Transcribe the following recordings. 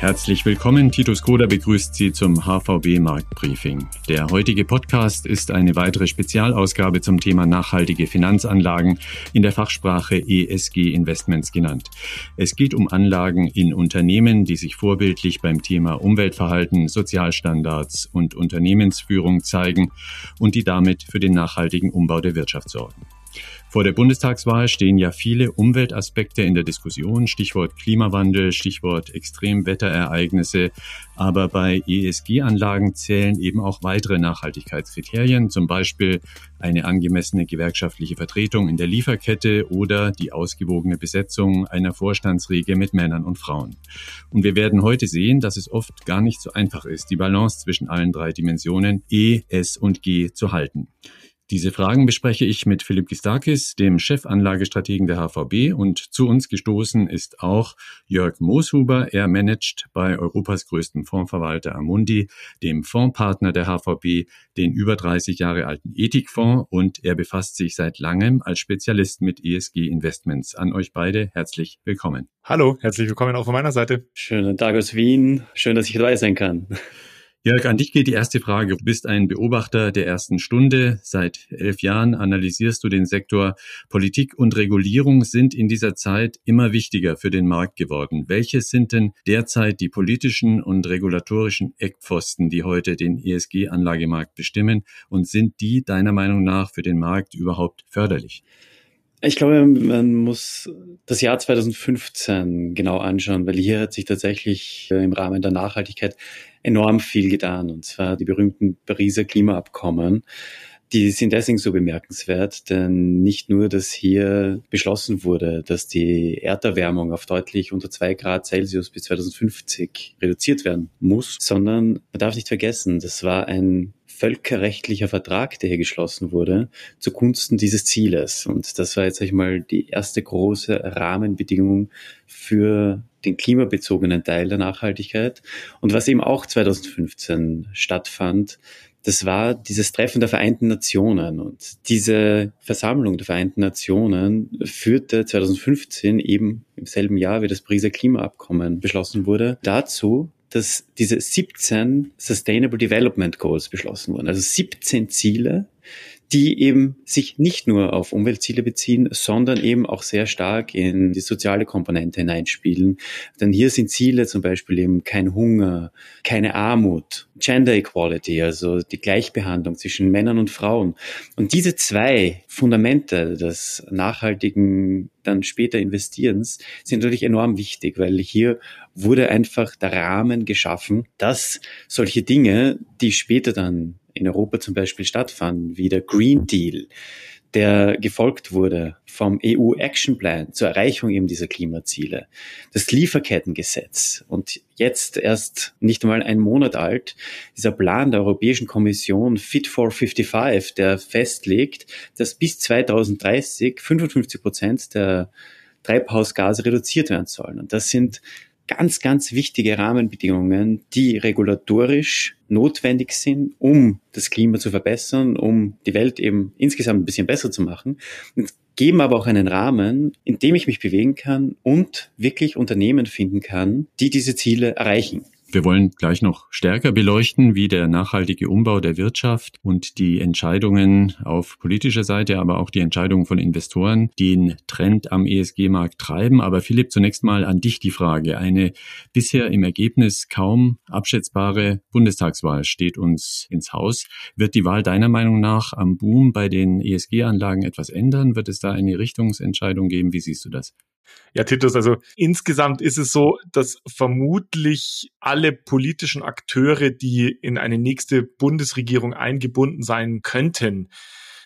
Herzlich willkommen. Titus Koda begrüßt Sie zum HVB Marktbriefing. Der heutige Podcast ist eine weitere Spezialausgabe zum Thema nachhaltige Finanzanlagen in der Fachsprache ESG Investments genannt. Es geht um Anlagen in Unternehmen, die sich vorbildlich beim Thema Umweltverhalten, Sozialstandards und Unternehmensführung zeigen und die damit für den nachhaltigen Umbau der Wirtschaft sorgen. Vor der Bundestagswahl stehen ja viele Umweltaspekte in der Diskussion, Stichwort Klimawandel, Stichwort Extremwetterereignisse. Aber bei ESG-Anlagen zählen eben auch weitere Nachhaltigkeitskriterien, zum Beispiel eine angemessene gewerkschaftliche Vertretung in der Lieferkette oder die ausgewogene Besetzung einer Vorstandsriege mit Männern und Frauen. Und wir werden heute sehen, dass es oft gar nicht so einfach ist, die Balance zwischen allen drei Dimensionen E, S und G zu halten. Diese Fragen bespreche ich mit Philipp Gistakis, dem Chefanlagestrategen der HVB und zu uns gestoßen ist auch Jörg Mooshuber. Er managt bei Europas größten Fondsverwalter Amundi, dem Fondspartner der HVB, den über 30 Jahre alten Ethikfonds und er befasst sich seit langem als Spezialist mit ESG Investments. An euch beide herzlich willkommen. Hallo, herzlich willkommen auch von meiner Seite. Schönen Tag aus Wien. Schön, dass ich dabei sein kann. Jörg, an dich geht die erste Frage. Du bist ein Beobachter der ersten Stunde. Seit elf Jahren analysierst du den Sektor. Politik und Regulierung sind in dieser Zeit immer wichtiger für den Markt geworden. Welche sind denn derzeit die politischen und regulatorischen Eckpfosten, die heute den ESG-Anlagemarkt bestimmen? Und sind die deiner Meinung nach für den Markt überhaupt förderlich? Ich glaube, man muss das Jahr 2015 genau anschauen, weil hier hat sich tatsächlich äh, im Rahmen der Nachhaltigkeit enorm viel getan, und zwar die berühmten Pariser Klimaabkommen. Die sind deswegen so bemerkenswert, denn nicht nur, dass hier beschlossen wurde, dass die Erderwärmung auf deutlich unter zwei Grad Celsius bis 2050 reduziert werden muss, sondern man darf nicht vergessen, das war ein völkerrechtlicher Vertrag, der hier geschlossen wurde, zugunsten dieses Zieles. Und das war jetzt, sag ich mal, die erste große Rahmenbedingung für den klimabezogenen Teil der Nachhaltigkeit. Und was eben auch 2015 stattfand, das war dieses Treffen der Vereinten Nationen. Und diese Versammlung der Vereinten Nationen führte 2015 eben im selben Jahr, wie das Pariser Klimaabkommen beschlossen wurde, dazu, dass diese 17 Sustainable Development Goals beschlossen wurden. Also 17 Ziele, die eben sich nicht nur auf Umweltziele beziehen, sondern eben auch sehr stark in die soziale Komponente hineinspielen. Denn hier sind Ziele zum Beispiel eben kein Hunger, keine Armut, Gender Equality, also die Gleichbehandlung zwischen Männern und Frauen. Und diese zwei Fundamente des nachhaltigen dann später Investierens sind natürlich enorm wichtig, weil hier wurde einfach der Rahmen geschaffen, dass solche Dinge, die später dann in Europa zum Beispiel stattfanden, wie der Green Deal, der gefolgt wurde vom EU Action Plan zur Erreichung eben dieser Klimaziele, das Lieferkettengesetz und jetzt erst nicht einmal ein Monat alt, dieser Plan der Europäischen Kommission Fit for 55, der festlegt, dass bis 2030 55 Prozent der Treibhausgase reduziert werden sollen. Und das sind ganz, ganz wichtige Rahmenbedingungen, die regulatorisch notwendig sind, um das Klima zu verbessern, um die Welt eben insgesamt ein bisschen besser zu machen. Und geben aber auch einen Rahmen, in dem ich mich bewegen kann und wirklich Unternehmen finden kann, die diese Ziele erreichen. Wir wollen gleich noch stärker beleuchten, wie der nachhaltige Umbau der Wirtschaft und die Entscheidungen auf politischer Seite, aber auch die Entscheidungen von Investoren den Trend am ESG-Markt treiben. Aber Philipp, zunächst mal an dich die Frage. Eine bisher im Ergebnis kaum abschätzbare Bundestagswahl steht uns ins Haus. Wird die Wahl deiner Meinung nach am Boom bei den ESG-Anlagen etwas ändern? Wird es da eine Richtungsentscheidung geben? Wie siehst du das? Ja, Titus, also insgesamt ist es so, dass vermutlich alle politischen Akteure, die in eine nächste Bundesregierung eingebunden sein könnten,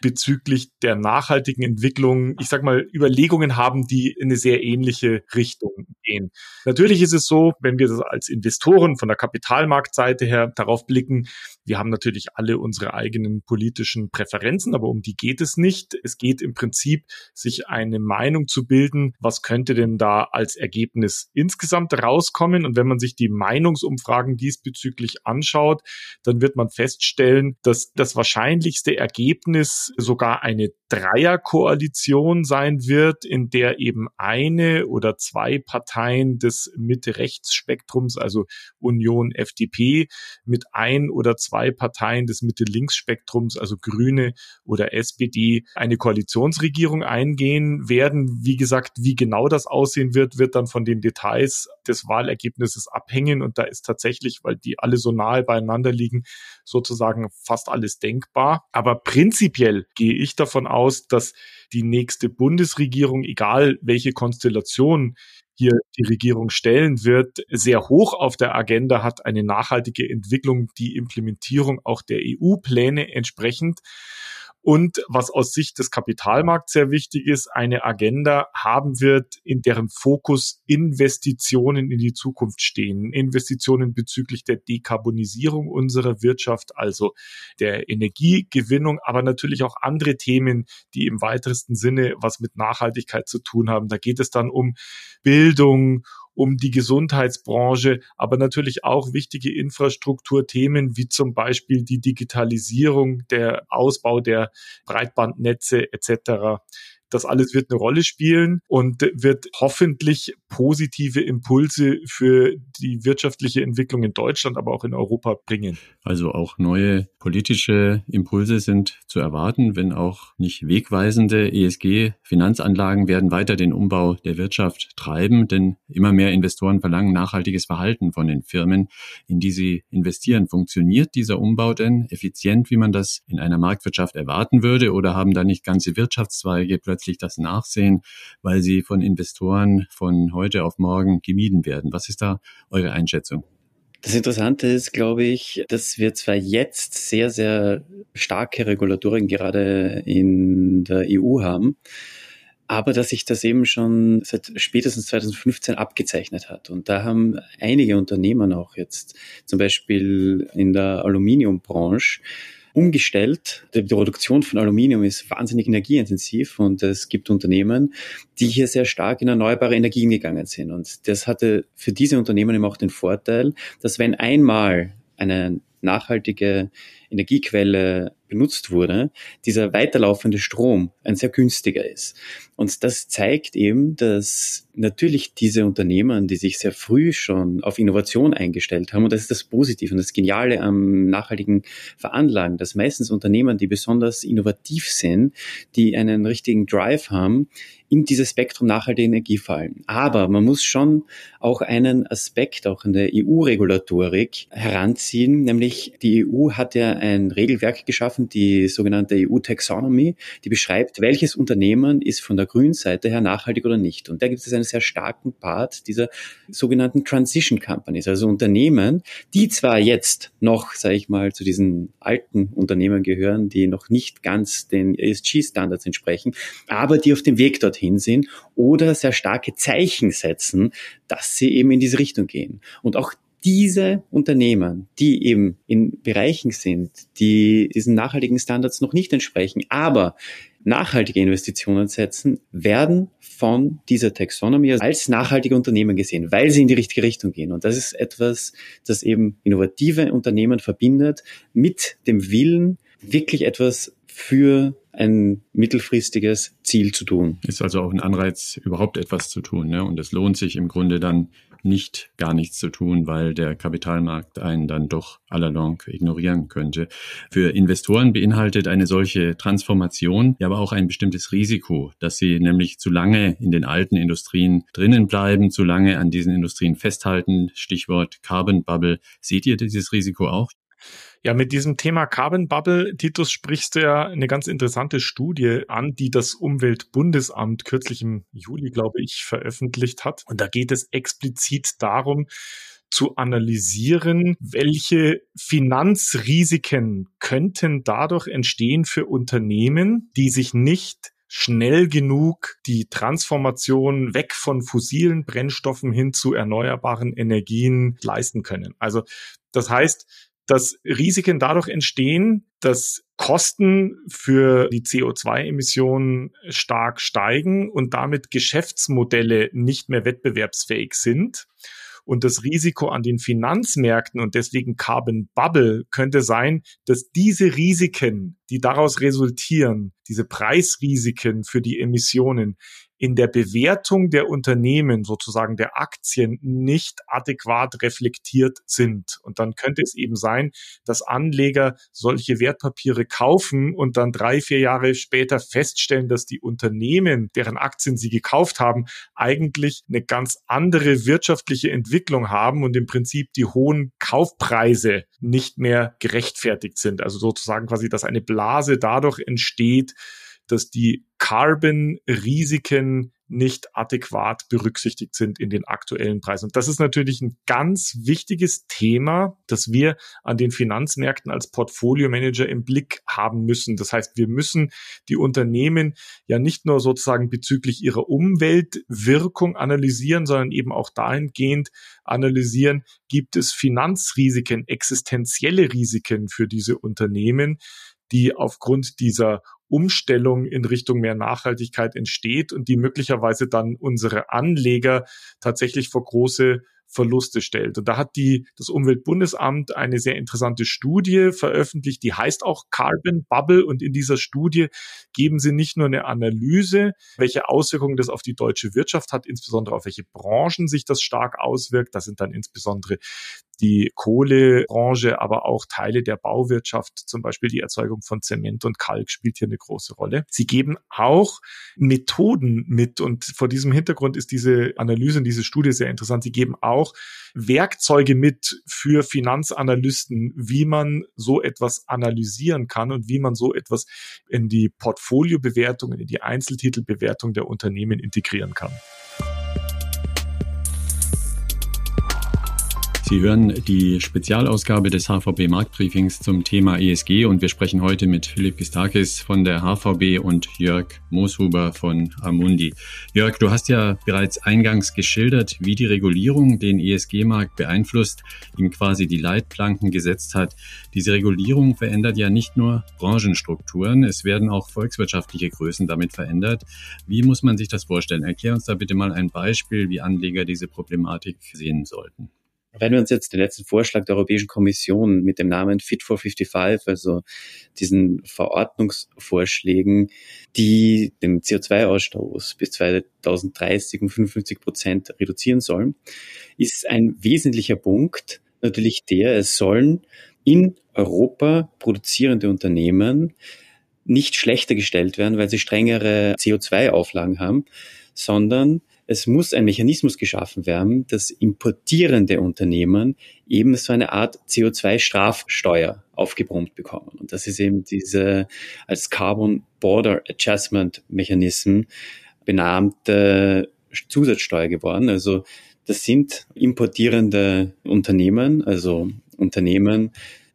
bezüglich der nachhaltigen Entwicklung, ich sag mal, Überlegungen haben, die in eine sehr ähnliche Richtung gehen. Natürlich ist es so, wenn wir das als Investoren von der Kapitalmarktseite her darauf blicken, wir haben natürlich alle unsere eigenen politischen Präferenzen, aber um die geht es nicht. Es geht im Prinzip, sich eine Meinung zu bilden, was könnte denn da als Ergebnis insgesamt rauskommen. Und wenn man sich die Meinungsumfragen diesbezüglich anschaut, dann wird man feststellen, dass das wahrscheinlichste Ergebnis sogar eine Dreierkoalition sein wird, in der eben eine oder zwei Parteien des Mitte-Rechts-Spektrums, also Union, FDP, mit ein oder zwei Parteien des Mitte-Links-Spektrums, also Grüne oder SPD, eine Koalitionsregierung eingehen werden. Wie gesagt, wie genau das aussehen wird, wird dann von den Details des Wahlergebnisses abhängen. Und da ist tatsächlich, weil die alle so nahe beieinander liegen, sozusagen fast alles denkbar. Aber prinzipiell gehe ich davon aus, dass die nächste Bundesregierung, egal welche Konstellation hier die Regierung stellen wird, sehr hoch auf der Agenda hat, eine nachhaltige Entwicklung, die Implementierung auch der EU-Pläne entsprechend und was aus Sicht des Kapitalmarkts sehr wichtig ist, eine Agenda haben wird, in deren Fokus Investitionen in die Zukunft stehen. Investitionen bezüglich der Dekarbonisierung unserer Wirtschaft, also der Energiegewinnung, aber natürlich auch andere Themen, die im weitesten Sinne was mit Nachhaltigkeit zu tun haben. Da geht es dann um Bildung, um die Gesundheitsbranche, aber natürlich auch wichtige Infrastrukturthemen wie zum Beispiel die Digitalisierung, der Ausbau der Breitbandnetze etc. Das alles wird eine Rolle spielen und wird hoffentlich positive Impulse für die wirtschaftliche Entwicklung in Deutschland, aber auch in Europa bringen. Also auch neue politische Impulse sind zu erwarten, wenn auch nicht wegweisende ESG-Finanzanlagen werden weiter den Umbau der Wirtschaft treiben, denn immer mehr Investoren verlangen nachhaltiges Verhalten von den Firmen, in die sie investieren. Funktioniert dieser Umbau denn effizient, wie man das in einer Marktwirtschaft erwarten würde, oder haben da nicht ganze Wirtschaftszweige plötzlich plötzlich das Nachsehen, weil sie von Investoren von heute auf morgen gemieden werden. Was ist da eure Einschätzung? Das Interessante ist, glaube ich, dass wir zwar jetzt sehr, sehr starke Regulatoren gerade in der EU haben, aber dass sich das eben schon seit spätestens 2015 abgezeichnet hat. Und da haben einige Unternehmen auch jetzt, zum Beispiel in der Aluminiumbranche, umgestellt. Die Produktion von Aluminium ist wahnsinnig energieintensiv und es gibt Unternehmen, die hier sehr stark in erneuerbare Energien gegangen sind. Und das hatte für diese Unternehmen eben auch den Vorteil, dass wenn einmal eine nachhaltige Energiequelle benutzt wurde, dieser weiterlaufende Strom ein sehr günstiger ist. Und das zeigt eben, dass natürlich diese Unternehmen, die sich sehr früh schon auf Innovation eingestellt haben, und das ist das Positive und das Geniale am nachhaltigen Veranlagen, dass meistens Unternehmen, die besonders innovativ sind, die einen richtigen Drive haben, in dieses Spektrum nachhaltige Energie fallen. Aber man muss schon auch einen Aspekt auch in der EU-Regulatorik heranziehen, nämlich die EU hat ja ein Regelwerk geschaffen, die sogenannte EU-Taxonomy, die beschreibt, welches Unternehmen ist von der grünen Seite her nachhaltig oder nicht. Und da gibt es einen sehr starken Part dieser sogenannten Transition Companies, also Unternehmen, die zwar jetzt noch, sage ich mal, zu diesen alten Unternehmen gehören, die noch nicht ganz den ESG-Standards entsprechen, aber die auf dem Weg dorthin sind oder sehr starke Zeichen setzen, dass sie eben in diese Richtung gehen. Und auch diese Unternehmen, die eben in Bereichen sind, die diesen nachhaltigen Standards noch nicht entsprechen, aber nachhaltige Investitionen setzen, werden von dieser Taxonomy als nachhaltige Unternehmen gesehen, weil sie in die richtige Richtung gehen. Und das ist etwas, das eben innovative Unternehmen verbindet mit dem Willen, wirklich etwas für ein mittelfristiges Ziel zu tun. Ist also auch ein Anreiz, überhaupt etwas zu tun. Ne? Und es lohnt sich im Grunde dann nicht gar nichts zu tun, weil der Kapitalmarkt einen dann doch allalong ignorieren könnte. Für Investoren beinhaltet eine solche Transformation ja aber auch ein bestimmtes Risiko, dass sie nämlich zu lange in den alten Industrien drinnen bleiben, zu lange an diesen Industrien festhalten. Stichwort Carbon Bubble. Seht ihr dieses Risiko auch? Ja, mit diesem Thema Carbon Bubble, Titus, sprichst du ja eine ganz interessante Studie an, die das Umweltbundesamt kürzlich im Juli, glaube ich, veröffentlicht hat. Und da geht es explizit darum, zu analysieren, welche Finanzrisiken könnten dadurch entstehen für Unternehmen, die sich nicht schnell genug die Transformation weg von fossilen Brennstoffen hin zu erneuerbaren Energien leisten können. Also das heißt, dass Risiken dadurch entstehen, dass Kosten für die CO2-Emissionen stark steigen und damit Geschäftsmodelle nicht mehr wettbewerbsfähig sind. Und das Risiko an den Finanzmärkten und deswegen Carbon Bubble könnte sein, dass diese Risiken, die daraus resultieren, diese Preisrisiken für die Emissionen, in der Bewertung der Unternehmen, sozusagen der Aktien, nicht adäquat reflektiert sind. Und dann könnte es eben sein, dass Anleger solche Wertpapiere kaufen und dann drei, vier Jahre später feststellen, dass die Unternehmen, deren Aktien sie gekauft haben, eigentlich eine ganz andere wirtschaftliche Entwicklung haben und im Prinzip die hohen Kaufpreise nicht mehr gerechtfertigt sind. Also sozusagen quasi, dass eine Blase dadurch entsteht, dass die Carbon-Risiken nicht adäquat berücksichtigt sind in den aktuellen Preisen. Und das ist natürlich ein ganz wichtiges Thema, das wir an den Finanzmärkten als Portfolio-Manager im Blick haben müssen. Das heißt, wir müssen die Unternehmen ja nicht nur sozusagen bezüglich ihrer Umweltwirkung analysieren, sondern eben auch dahingehend analysieren, gibt es Finanzrisiken, existenzielle Risiken für diese Unternehmen, die aufgrund dieser Umstellung in Richtung mehr Nachhaltigkeit entsteht und die möglicherweise dann unsere Anleger tatsächlich vor große Verluste stellt. Und da hat die, das Umweltbundesamt eine sehr interessante Studie veröffentlicht, die heißt auch Carbon Bubble. Und in dieser Studie geben sie nicht nur eine Analyse, welche Auswirkungen das auf die deutsche Wirtschaft hat, insbesondere auf welche Branchen sich das stark auswirkt. Das sind dann insbesondere die Kohlebranche, aber auch Teile der Bauwirtschaft, zum Beispiel die Erzeugung von Zement und Kalk spielt hier eine große Rolle. Sie geben auch Methoden mit und vor diesem Hintergrund ist diese Analyse und diese Studie sehr interessant. Sie geben auch Werkzeuge mit für Finanzanalysten, wie man so etwas analysieren kann und wie man so etwas in die Portfoliobewertung, in die Einzeltitelbewertung der Unternehmen integrieren kann. Sie hören die Spezialausgabe des HVB Marktbriefings zum Thema ESG und wir sprechen heute mit Philipp Gistakis von der HVB und Jörg Mooshuber von Amundi. Jörg, du hast ja bereits eingangs geschildert, wie die Regulierung den ESG-Markt beeinflusst, ihm quasi die Leitplanken gesetzt hat. Diese Regulierung verändert ja nicht nur Branchenstrukturen, es werden auch volkswirtschaftliche Größen damit verändert. Wie muss man sich das vorstellen? Erklär uns da bitte mal ein Beispiel, wie Anleger diese Problematik sehen sollten. Wenn wir uns jetzt den letzten Vorschlag der Europäischen Kommission mit dem Namen Fit for 55, also diesen Verordnungsvorschlägen, die den CO2-Ausstoß bis 2030 um 55 Prozent reduzieren sollen, ist ein wesentlicher Punkt natürlich der, es sollen in Europa produzierende Unternehmen nicht schlechter gestellt werden, weil sie strengere CO2-Auflagen haben, sondern es muss ein Mechanismus geschaffen werden, dass importierende Unternehmen eben so eine Art CO2-Strafsteuer aufgebrummt bekommen. Und das ist eben diese als Carbon Border Adjustment Mechanism benannte Zusatzsteuer geworden. Also das sind importierende Unternehmen, also Unternehmen,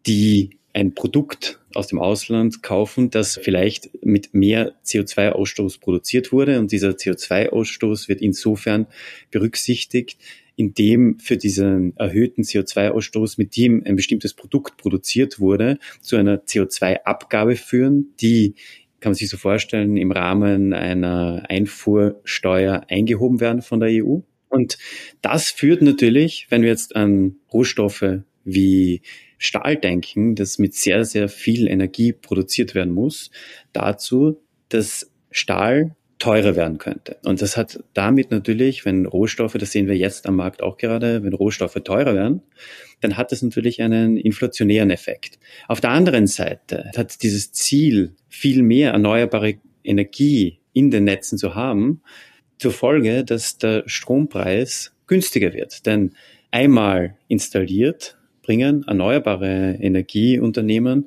die ein Produkt aus dem Ausland kaufen, das vielleicht mit mehr CO2-Ausstoß produziert wurde. Und dieser CO2-Ausstoß wird insofern berücksichtigt, indem für diesen erhöhten CO2-Ausstoß, mit dem ein bestimmtes Produkt produziert wurde, zu einer CO2-Abgabe führen, die kann man sich so vorstellen, im Rahmen einer Einfuhrsteuer eingehoben werden von der EU. Und das führt natürlich, wenn wir jetzt an Rohstoffe wie Stahl denken, das mit sehr, sehr viel Energie produziert werden muss, dazu, dass Stahl teurer werden könnte. Und das hat damit natürlich, wenn Rohstoffe, das sehen wir jetzt am Markt auch gerade, wenn Rohstoffe teurer werden, dann hat das natürlich einen inflationären Effekt. Auf der anderen Seite hat dieses Ziel, viel mehr erneuerbare Energie in den Netzen zu haben, zur Folge, dass der Strompreis günstiger wird. Denn einmal installiert bringen erneuerbare Energieunternehmen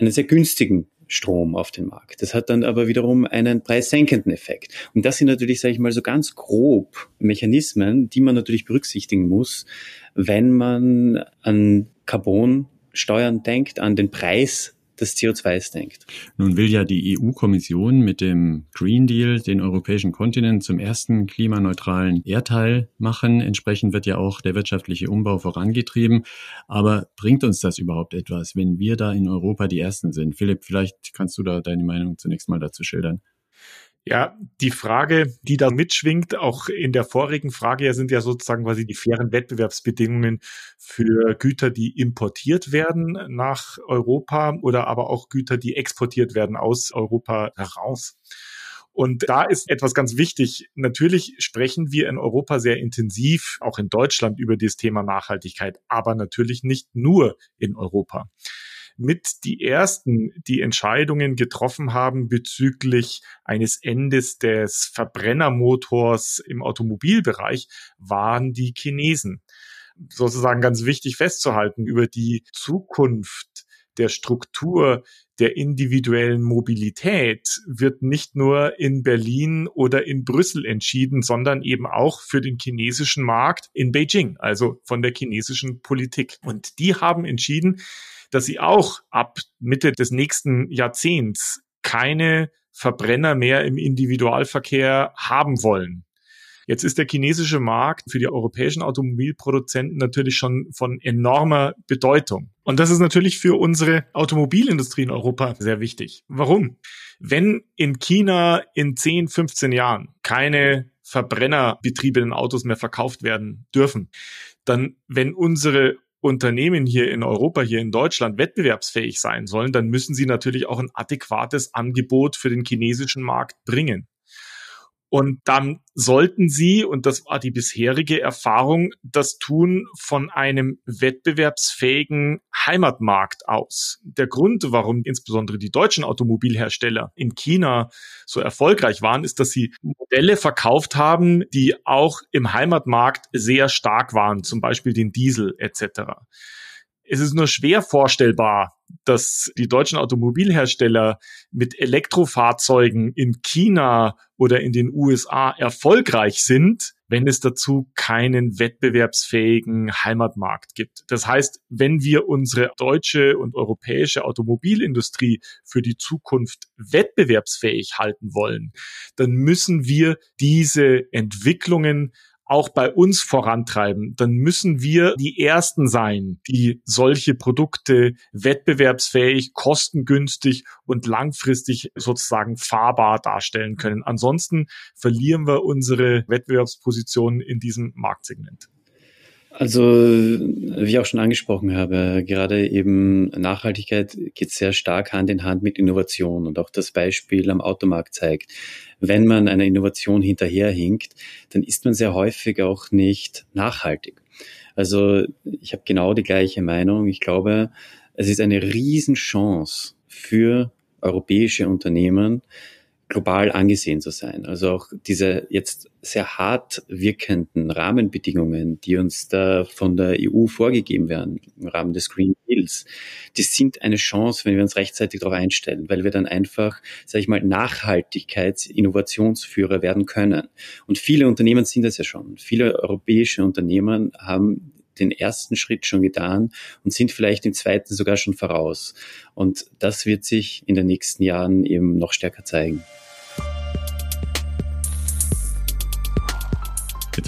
einen sehr günstigen Strom auf den Markt. Das hat dann aber wiederum einen preissenkenden Effekt. Und das sind natürlich, sage ich mal, so ganz grob Mechanismen, die man natürlich berücksichtigen muss, wenn man an Carbonsteuern denkt, an den Preis des CO2s denkt. Nun will ja die EU-Kommission mit dem Green Deal den europäischen Kontinent zum ersten klimaneutralen Erdteil machen. Entsprechend wird ja auch der wirtschaftliche Umbau vorangetrieben. Aber bringt uns das überhaupt etwas, wenn wir da in Europa die Ersten sind? Philipp, vielleicht kannst du da deine Meinung zunächst mal dazu schildern. Ja, die Frage, die da mitschwingt, auch in der vorigen Frage, sind ja sozusagen quasi die fairen Wettbewerbsbedingungen für Güter, die importiert werden nach Europa oder aber auch Güter, die exportiert werden aus Europa heraus. Und da ist etwas ganz wichtig. Natürlich sprechen wir in Europa sehr intensiv, auch in Deutschland, über das Thema Nachhaltigkeit, aber natürlich nicht nur in Europa mit die ersten, die Entscheidungen getroffen haben bezüglich eines Endes des Verbrennermotors im Automobilbereich, waren die Chinesen. Sozusagen ganz wichtig festzuhalten über die Zukunft der Struktur der individuellen Mobilität wird nicht nur in Berlin oder in Brüssel entschieden, sondern eben auch für den chinesischen Markt in Beijing, also von der chinesischen Politik. Und die haben entschieden, dass sie auch ab Mitte des nächsten Jahrzehnts keine Verbrenner mehr im Individualverkehr haben wollen. Jetzt ist der chinesische Markt für die europäischen Automobilproduzenten natürlich schon von enormer Bedeutung. Und das ist natürlich für unsere Automobilindustrie in Europa sehr wichtig. Warum? Wenn in China in 10, 15 Jahren keine verbrennerbetriebenen Autos mehr verkauft werden dürfen, dann, wenn unsere Unternehmen hier in Europa, hier in Deutschland wettbewerbsfähig sein sollen, dann müssen sie natürlich auch ein adäquates Angebot für den chinesischen Markt bringen. Und dann sollten Sie, und das war die bisherige Erfahrung, das tun von einem wettbewerbsfähigen Heimatmarkt aus. Der Grund, warum insbesondere die deutschen Automobilhersteller in China so erfolgreich waren, ist, dass sie Modelle verkauft haben, die auch im Heimatmarkt sehr stark waren, zum Beispiel den Diesel etc. Es ist nur schwer vorstellbar, dass die deutschen Automobilhersteller mit Elektrofahrzeugen in China oder in den USA erfolgreich sind, wenn es dazu keinen wettbewerbsfähigen Heimatmarkt gibt. Das heißt, wenn wir unsere deutsche und europäische Automobilindustrie für die Zukunft wettbewerbsfähig halten wollen, dann müssen wir diese Entwicklungen auch bei uns vorantreiben, dann müssen wir die Ersten sein, die solche Produkte wettbewerbsfähig, kostengünstig und langfristig sozusagen fahrbar darstellen können. Ansonsten verlieren wir unsere Wettbewerbsposition in diesem Marktsegment. Also, wie ich auch schon angesprochen habe, gerade eben Nachhaltigkeit geht sehr stark Hand in Hand mit Innovation und auch das Beispiel am Automarkt zeigt. Wenn man einer Innovation hinterherhinkt, dann ist man sehr häufig auch nicht nachhaltig. Also, ich habe genau die gleiche Meinung. Ich glaube, es ist eine Riesenchance für europäische Unternehmen, global angesehen zu sein. Also auch diese jetzt sehr hart wirkenden Rahmenbedingungen, die uns da von der EU vorgegeben werden im Rahmen des Green Deals, die sind eine Chance, wenn wir uns rechtzeitig darauf einstellen, weil wir dann einfach, sage ich mal, Nachhaltigkeits-Innovationsführer werden können. Und viele Unternehmen sind das ja schon. Viele europäische Unternehmen haben den ersten Schritt schon getan und sind vielleicht im zweiten sogar schon voraus. Und das wird sich in den nächsten Jahren eben noch stärker zeigen.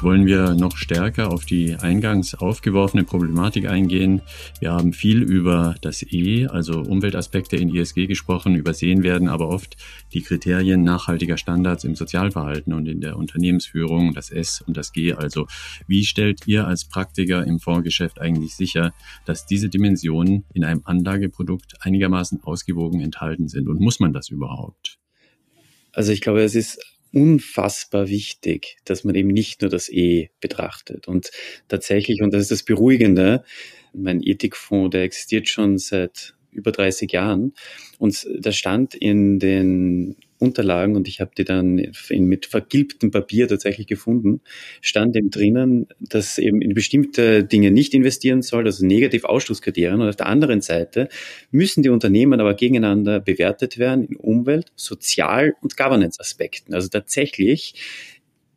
Wollen wir noch stärker auf die eingangs aufgeworfene Problematik eingehen. Wir haben viel über das E, also Umweltaspekte in ISG gesprochen, übersehen werden aber oft die Kriterien nachhaltiger Standards im Sozialverhalten und in der Unternehmensführung, das S und das G. Also wie stellt ihr als Praktiker im Fondsgeschäft eigentlich sicher, dass diese Dimensionen in einem Anlageprodukt einigermaßen ausgewogen enthalten sind? Und muss man das überhaupt? Also ich glaube, es ist unfassbar wichtig, dass man eben nicht nur das E betrachtet. Und tatsächlich, und das ist das Beruhigende, mein Ethikfonds, der existiert schon seit über 30 Jahren. Und da stand in den Unterlagen und ich habe die dann in, mit vergilbtem Papier tatsächlich gefunden, stand eben drinnen, dass eben in bestimmte Dinge nicht investieren soll, also Negativausschlusskriterien. Und auf der anderen Seite müssen die Unternehmen aber gegeneinander bewertet werden in Umwelt, Sozial- und Governance-Aspekten. Also tatsächlich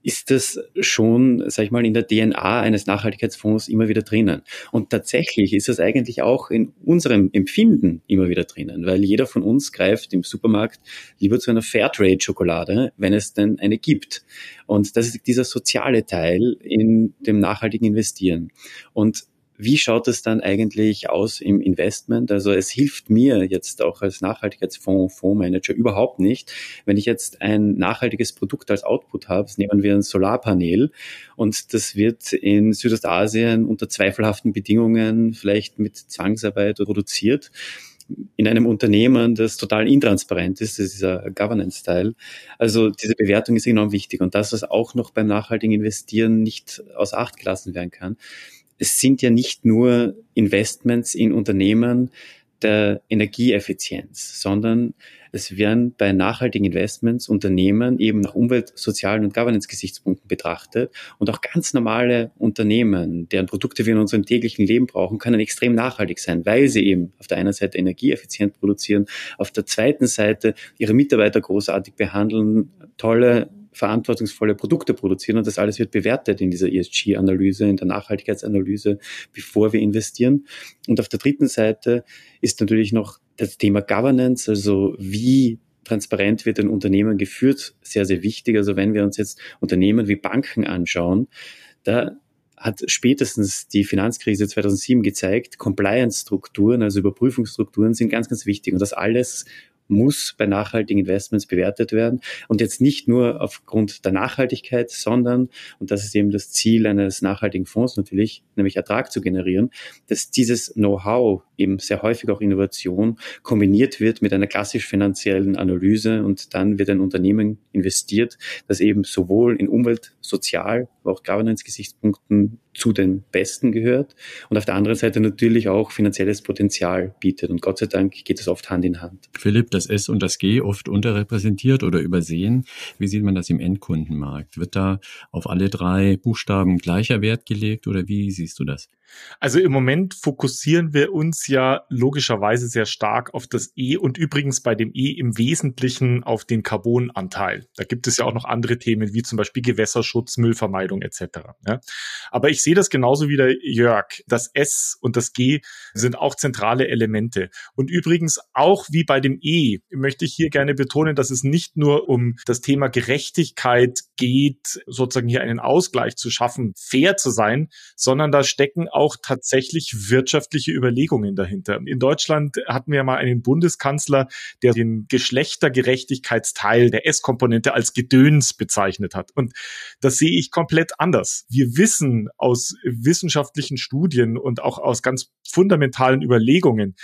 ist das schon, sag ich mal, in der DNA eines Nachhaltigkeitsfonds immer wieder drinnen. Und tatsächlich ist das eigentlich auch in unserem Empfinden immer wieder drinnen, weil jeder von uns greift im Supermarkt lieber zu einer Fairtrade-Schokolade, wenn es denn eine gibt. Und das ist dieser soziale Teil in dem nachhaltigen Investieren. Und wie schaut es dann eigentlich aus im Investment? Also es hilft mir jetzt auch als Nachhaltigkeitsfonds, Fondsmanager überhaupt nicht, wenn ich jetzt ein nachhaltiges Produkt als Output habe, nehmen wir ein Solarpanel und das wird in Südostasien unter zweifelhaften Bedingungen vielleicht mit Zwangsarbeit produziert in einem Unternehmen, das total intransparent ist, das ist dieser Governance-Teil. Also diese Bewertung ist enorm wichtig und das, was auch noch beim nachhaltigen Investieren nicht aus Acht gelassen werden kann. Es sind ja nicht nur Investments in Unternehmen, der Energieeffizienz, sondern es werden bei nachhaltigen Investments Unternehmen eben nach Umwelt-, sozialen und Governance-Gesichtspunkten betrachtet. Und auch ganz normale Unternehmen, deren Produkte wir in unserem täglichen Leben brauchen, können extrem nachhaltig sein, weil sie eben auf der einen Seite energieeffizient produzieren, auf der zweiten Seite ihre Mitarbeiter großartig behandeln, tolle verantwortungsvolle Produkte produzieren und das alles wird bewertet in dieser ESG-Analyse, in der Nachhaltigkeitsanalyse, bevor wir investieren. Und auf der dritten Seite ist natürlich noch das Thema Governance, also wie transparent wird ein Unternehmen geführt, sehr, sehr wichtig. Also wenn wir uns jetzt Unternehmen wie Banken anschauen, da hat spätestens die Finanzkrise 2007 gezeigt, Compliance-Strukturen, also Überprüfungsstrukturen sind ganz, ganz wichtig. Und das alles muss bei nachhaltigen Investments bewertet werden. Und jetzt nicht nur aufgrund der Nachhaltigkeit, sondern, und das ist eben das Ziel eines nachhaltigen Fonds natürlich, nämlich Ertrag zu generieren, dass dieses Know-how, eben sehr häufig auch Innovation, kombiniert wird mit einer klassisch finanziellen Analyse und dann wird ein Unternehmen investiert, das eben sowohl in Umwelt, Sozial, aber auch Governance-Gesichtspunkten zu den Besten gehört und auf der anderen Seite natürlich auch finanzielles Potenzial bietet. Und Gott sei Dank geht es oft Hand in Hand. Philipp, das S und das G oft unterrepräsentiert oder übersehen. Wie sieht man das im Endkundenmarkt? Wird da auf alle drei Buchstaben gleicher Wert gelegt oder wie siehst du das? Also im Moment fokussieren wir uns ja logischerweise sehr stark auf das E und übrigens bei dem E im Wesentlichen auf den Carbonanteil. Da gibt es ja auch noch andere Themen wie zum Beispiel Gewässerschutz, Müllvermeidung etc. Aber ich sehe das genauso wie der Jörg. Das S und das G sind auch zentrale Elemente. Und übrigens auch wie bei dem E möchte ich hier gerne betonen, dass es nicht nur um das Thema Gerechtigkeit geht, sozusagen hier einen Ausgleich zu schaffen, fair zu sein, sondern da stecken auch tatsächlich wirtschaftliche Überlegungen dahinter. In Deutschland hatten wir mal einen Bundeskanzler, der den Geschlechtergerechtigkeitsteil der S-Komponente als Gedöns bezeichnet hat. Und das sehe ich komplett anders. Wir wissen aus wissenschaftlichen Studien und auch aus ganz fundamentalen Überlegungen,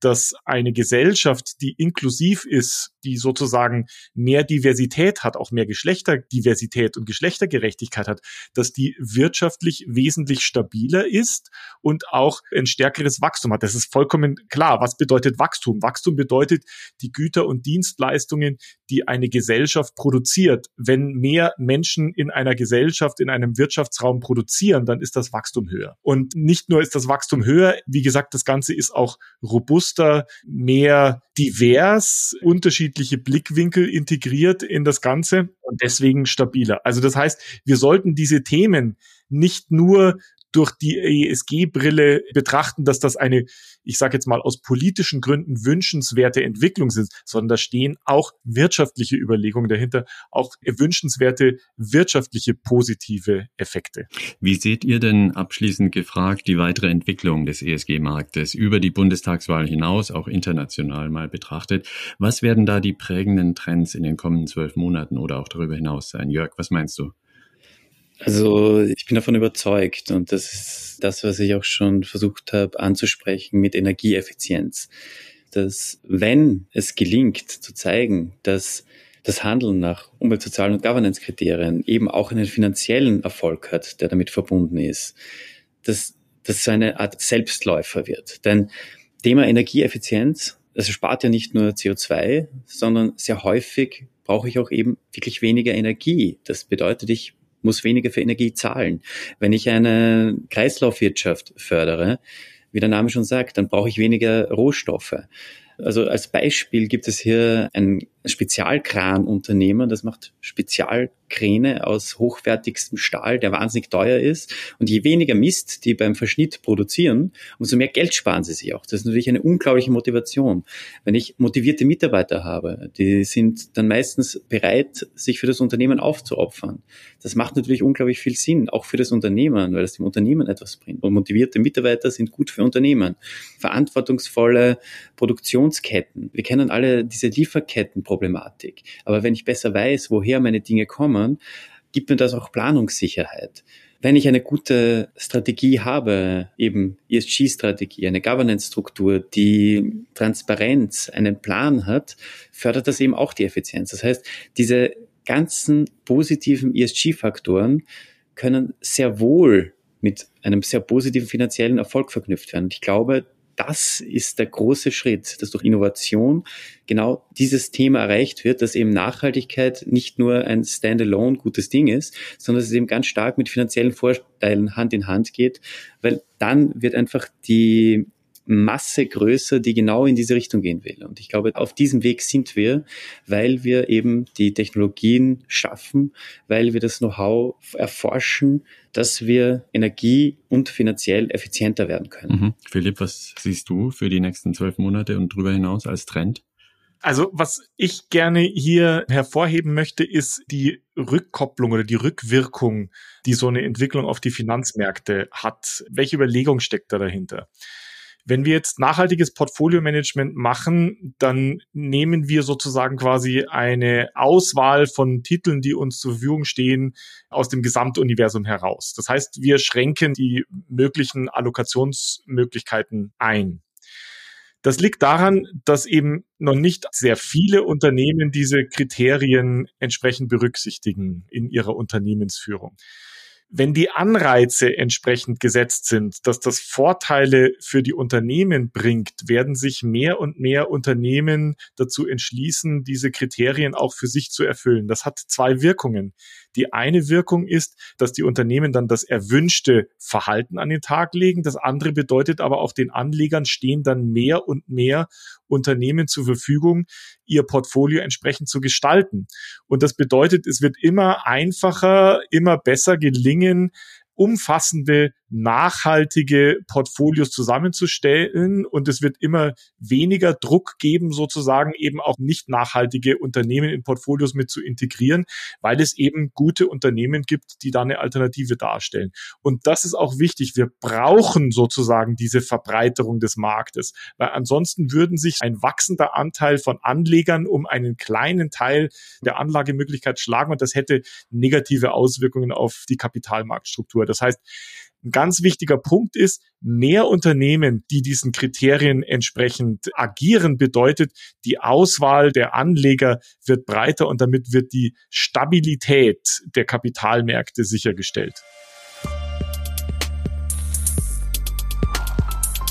dass eine Gesellschaft, die inklusiv ist, die sozusagen mehr Diversität hat, auch mehr Geschlechterdiversität und Geschlechtergerechtigkeit hat, dass die wirtschaftlich wesentlich stabiler ist und auch ein stärkeres Wachstum hat. Das ist vollkommen klar. Was bedeutet Wachstum? Wachstum bedeutet die Güter und Dienstleistungen, die eine Gesellschaft produziert. Wenn mehr Menschen in einer Gesellschaft, in einem Wirtschaftsraum produzieren, dann ist das Wachstum höher. Und nicht nur ist das Wachstum höher, wie gesagt, das Ganze ist auch robuster, mehr divers, unterschiedliche Blickwinkel integriert in das Ganze und deswegen stabiler. Also das heißt, wir sollten diese Themen nicht nur durch die ESG-Brille betrachten, dass das eine, ich sage jetzt mal aus politischen Gründen wünschenswerte Entwicklung sind, sondern da stehen auch wirtschaftliche Überlegungen dahinter, auch wünschenswerte wirtschaftliche positive Effekte. Wie seht ihr denn abschließend gefragt die weitere Entwicklung des ESG-Marktes über die Bundestagswahl hinaus, auch international mal betrachtet? Was werden da die prägenden Trends in den kommenden zwölf Monaten oder auch darüber hinaus sein? Jörg, was meinst du? Also ich bin davon überzeugt und das ist das, was ich auch schon versucht habe anzusprechen mit Energieeffizienz. Dass wenn es gelingt zu zeigen, dass das Handeln nach Umwelt-, Sozial- und Governance-Kriterien eben auch einen finanziellen Erfolg hat, der damit verbunden ist, dass das so eine Art Selbstläufer wird. Denn Thema Energieeffizienz, das spart ja nicht nur CO2, sondern sehr häufig brauche ich auch eben wirklich weniger Energie. Das bedeutet, ich muss weniger für Energie zahlen. Wenn ich eine Kreislaufwirtschaft fördere, wie der Name schon sagt, dann brauche ich weniger Rohstoffe. Also als Beispiel gibt es hier ein Spezialkranunternehmen, das macht Spezialkräne aus hochwertigstem Stahl, der wahnsinnig teuer ist. Und je weniger Mist die beim Verschnitt produzieren, umso mehr Geld sparen sie sich auch. Das ist natürlich eine unglaubliche Motivation. Wenn ich motivierte Mitarbeiter habe, die sind dann meistens bereit, sich für das Unternehmen aufzuopfern. Das macht natürlich unglaublich viel Sinn, auch für das Unternehmen, weil es dem Unternehmen etwas bringt. Und motivierte Mitarbeiter sind gut für Unternehmen. Verantwortungsvolle Produktionsketten. Wir kennen alle diese Lieferkettenproblematik. Aber wenn ich besser weiß, woher meine Dinge kommen, gibt mir das auch Planungssicherheit. Wenn ich eine gute Strategie habe, eben ESG-Strategie, eine Governance-Struktur, die Transparenz, einen Plan hat, fördert das eben auch die Effizienz. Das heißt, diese ganzen positiven ESG-Faktoren können sehr wohl mit einem sehr positiven finanziellen Erfolg verknüpft werden. Ich glaube, das ist der große Schritt, dass durch Innovation genau dieses Thema erreicht wird, dass eben Nachhaltigkeit nicht nur ein standalone gutes Ding ist, sondern dass es eben ganz stark mit finanziellen Vorteilen Hand in Hand geht, weil dann wird einfach die Masse größer, die genau in diese Richtung gehen will. Und ich glaube, auf diesem Weg sind wir, weil wir eben die Technologien schaffen, weil wir das Know-how erforschen, dass wir energie- und finanziell effizienter werden können. Mhm. Philipp, was siehst du für die nächsten zwölf Monate und darüber hinaus als Trend? Also was ich gerne hier hervorheben möchte, ist die Rückkopplung oder die Rückwirkung, die so eine Entwicklung auf die Finanzmärkte hat. Welche Überlegung steckt da dahinter? Wenn wir jetzt nachhaltiges Portfolio-Management machen, dann nehmen wir sozusagen quasi eine Auswahl von Titeln, die uns zur Verfügung stehen, aus dem Gesamtuniversum heraus. Das heißt, wir schränken die möglichen Allokationsmöglichkeiten ein. Das liegt daran, dass eben noch nicht sehr viele Unternehmen diese Kriterien entsprechend berücksichtigen in ihrer Unternehmensführung wenn die Anreize entsprechend gesetzt sind, dass das Vorteile für die Unternehmen bringt, werden sich mehr und mehr Unternehmen dazu entschließen, diese Kriterien auch für sich zu erfüllen. Das hat zwei Wirkungen. Die eine Wirkung ist, dass die Unternehmen dann das erwünschte Verhalten an den Tag legen. Das andere bedeutet aber auch den Anlegern stehen dann mehr und mehr Unternehmen zur Verfügung, ihr Portfolio entsprechend zu gestalten. Und das bedeutet, es wird immer einfacher, immer besser gelingen, umfassende nachhaltige Portfolios zusammenzustellen und es wird immer weniger Druck geben, sozusagen eben auch nicht nachhaltige Unternehmen in Portfolios mit zu integrieren, weil es eben gute Unternehmen gibt, die da eine Alternative darstellen. Und das ist auch wichtig. Wir brauchen sozusagen diese Verbreiterung des Marktes, weil ansonsten würden sich ein wachsender Anteil von Anlegern um einen kleinen Teil der Anlagemöglichkeit schlagen und das hätte negative Auswirkungen auf die Kapitalmarktstruktur. Das heißt, ein ganz wichtiger Punkt ist, mehr Unternehmen, die diesen Kriterien entsprechend agieren, bedeutet, die Auswahl der Anleger wird breiter und damit wird die Stabilität der Kapitalmärkte sichergestellt.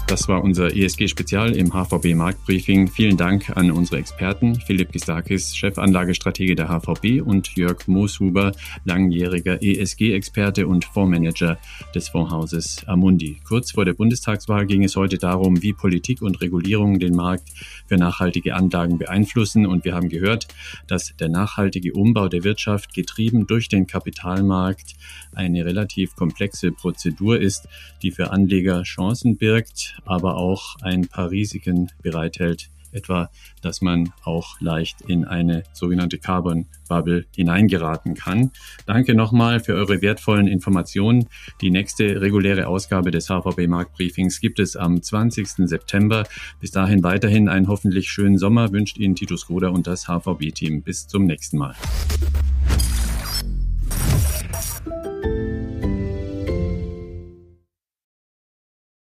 Das war unser ESG-Spezial im HVB Marktbriefing. Vielen Dank an unsere Experten, Philipp Gistakis, Chefanlagestratege der HVB und Jörg Mooshuber, langjähriger ESG-Experte und Fondsmanager des Fondshauses Amundi. Kurz vor der Bundestagswahl ging es heute darum, wie Politik und Regulierung den Markt für nachhaltige Anlagen beeinflussen. Und wir haben gehört, dass der nachhaltige Umbau der Wirtschaft getrieben durch den Kapitalmarkt eine relativ komplexe Prozedur ist, die für Anleger Chancen birgt, aber auch ein paar Risiken bereithält, etwa, dass man auch leicht in eine sogenannte Carbon Bubble hineingeraten kann. Danke nochmal für eure wertvollen Informationen. Die nächste reguläre Ausgabe des HVB Marktbriefings gibt es am 20. September. Bis dahin weiterhin einen hoffentlich schönen Sommer wünscht Ihnen Titus Gruder und das HVB-Team. Bis zum nächsten Mal.